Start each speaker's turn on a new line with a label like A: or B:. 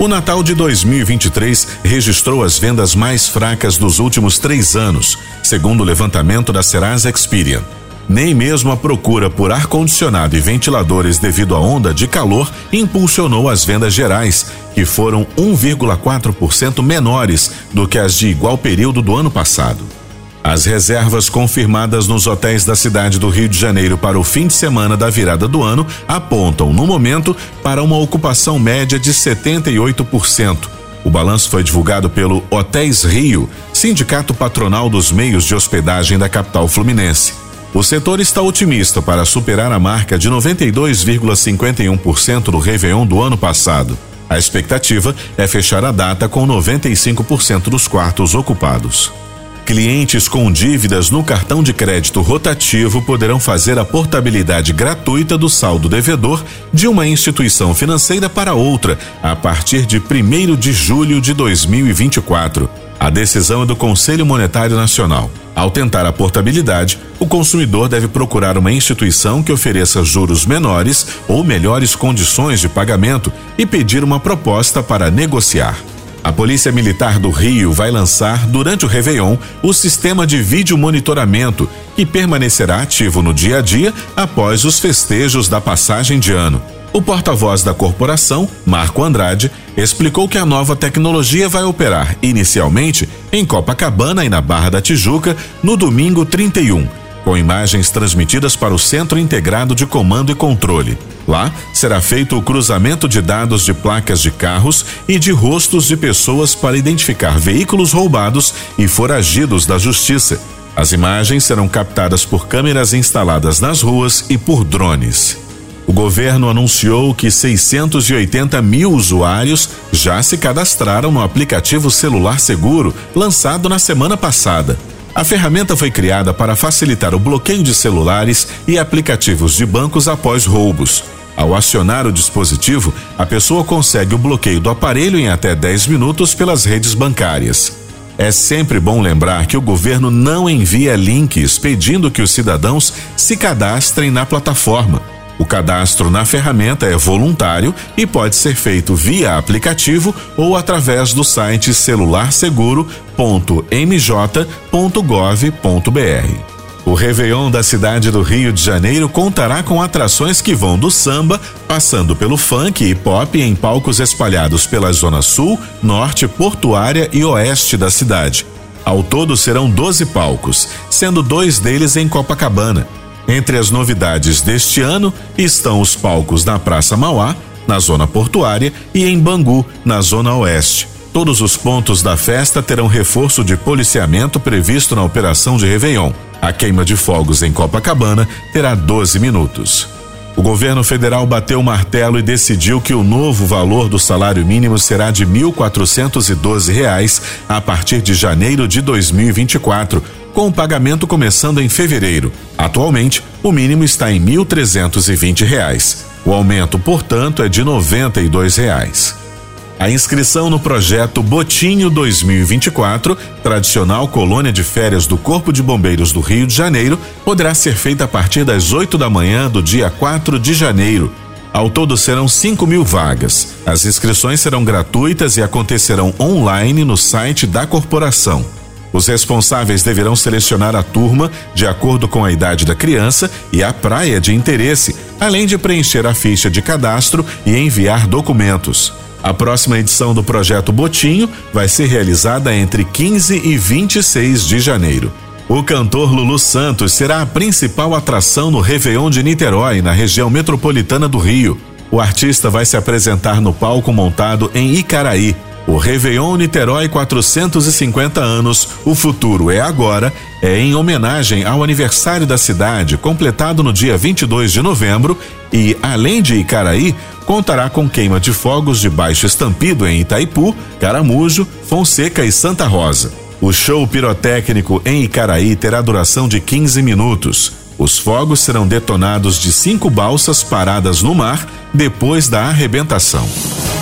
A: O Natal de 2023 registrou as vendas mais fracas dos últimos três anos, segundo o levantamento da Serasa Experian. Nem mesmo a procura por ar-condicionado e ventiladores devido à onda de calor impulsionou as vendas gerais, que foram 1,4% menores do que as de igual período do ano passado. As reservas confirmadas nos hotéis da cidade do Rio de Janeiro para o fim de semana da virada do ano apontam, no momento, para uma ocupação média de 78%. O balanço foi divulgado pelo Hotéis Rio, sindicato patronal dos meios de hospedagem da capital fluminense. O setor está otimista para superar a marca de 92,51% do Réveillon do ano passado. A expectativa é fechar a data com 95% dos quartos ocupados. Clientes com dívidas no cartão de crédito rotativo poderão fazer a portabilidade gratuita do saldo devedor de uma instituição financeira para outra a partir de 1 de julho de 2024. A decisão é do Conselho Monetário Nacional. Ao tentar a portabilidade, o consumidor deve procurar uma instituição que ofereça juros menores ou melhores condições de pagamento e pedir uma proposta para negociar. A Polícia Militar do Rio vai lançar, durante o Réveillon, o sistema de vídeo monitoramento, que permanecerá ativo no dia a dia após os festejos da passagem de ano. O porta-voz da corporação, Marco Andrade, explicou que a nova tecnologia vai operar inicialmente em Copacabana e na Barra da Tijuca no domingo 31 com imagens transmitidas para o Centro Integrado de Comando e Controle. Lá será feito o cruzamento de dados de placas de carros e de rostos de pessoas para identificar veículos roubados e foragidos da justiça. As imagens serão captadas por câmeras instaladas nas ruas e por drones. O governo anunciou que 680 mil usuários já se cadastraram no aplicativo Celular Seguro, lançado na semana passada. A ferramenta foi criada para facilitar o bloqueio de celulares e aplicativos de bancos após roubos. Ao acionar o dispositivo, a pessoa consegue o bloqueio do aparelho em até 10 minutos pelas redes bancárias. É sempre bom lembrar que o governo não envia links pedindo que os cidadãos se cadastrem na plataforma. O cadastro na ferramenta é voluntário e pode ser feito via aplicativo ou através do site celularseguro.mj.gov.br. O Réveillon da cidade do Rio de Janeiro contará com atrações que vão do samba, passando pelo funk e pop em palcos espalhados pela zona sul, norte, portuária e oeste da cidade. Ao todo serão 12 palcos, sendo dois deles em Copacabana. Entre as novidades deste ano estão os palcos na Praça Mauá, na zona portuária, e em Bangu, na zona oeste. Todos os pontos da festa terão reforço de policiamento previsto na operação de Réveillon. A queima de fogos em Copacabana terá 12 minutos. O governo federal bateu o martelo e decidiu que o novo valor do salário mínimo será de 1.412 reais a partir de janeiro de 2024 com o pagamento começando em fevereiro. Atualmente, o mínimo está em 1.320 reais. O aumento, portanto, é de 92 reais. A inscrição no projeto Botinho 2024, tradicional colônia de férias do Corpo de Bombeiros do Rio de Janeiro, poderá ser feita a partir das 8 da manhã do dia 4 de janeiro. Ao todo serão 5 mil vagas. As inscrições serão gratuitas e acontecerão online no site da corporação. Os responsáveis deverão selecionar a turma de acordo com a idade da criança e a praia de interesse, além de preencher a ficha de cadastro e enviar documentos. A próxima edição do projeto Botinho vai ser realizada entre 15 e 26 de janeiro. O cantor Lulu Santos será a principal atração no Réveillon de Niterói, na região metropolitana do Rio. O artista vai se apresentar no palco montado em Icaraí, o Réveillon Niterói 450 anos, o futuro é agora, é em homenagem ao aniversário da cidade, completado no dia 22 de novembro, e, além de Icaraí, contará com queima de fogos de baixo estampido em Itaipu, Caramujo, Fonseca e Santa Rosa. O show pirotécnico em Icaraí terá duração de 15 minutos. Os fogos serão detonados de cinco balsas paradas no mar depois da arrebentação.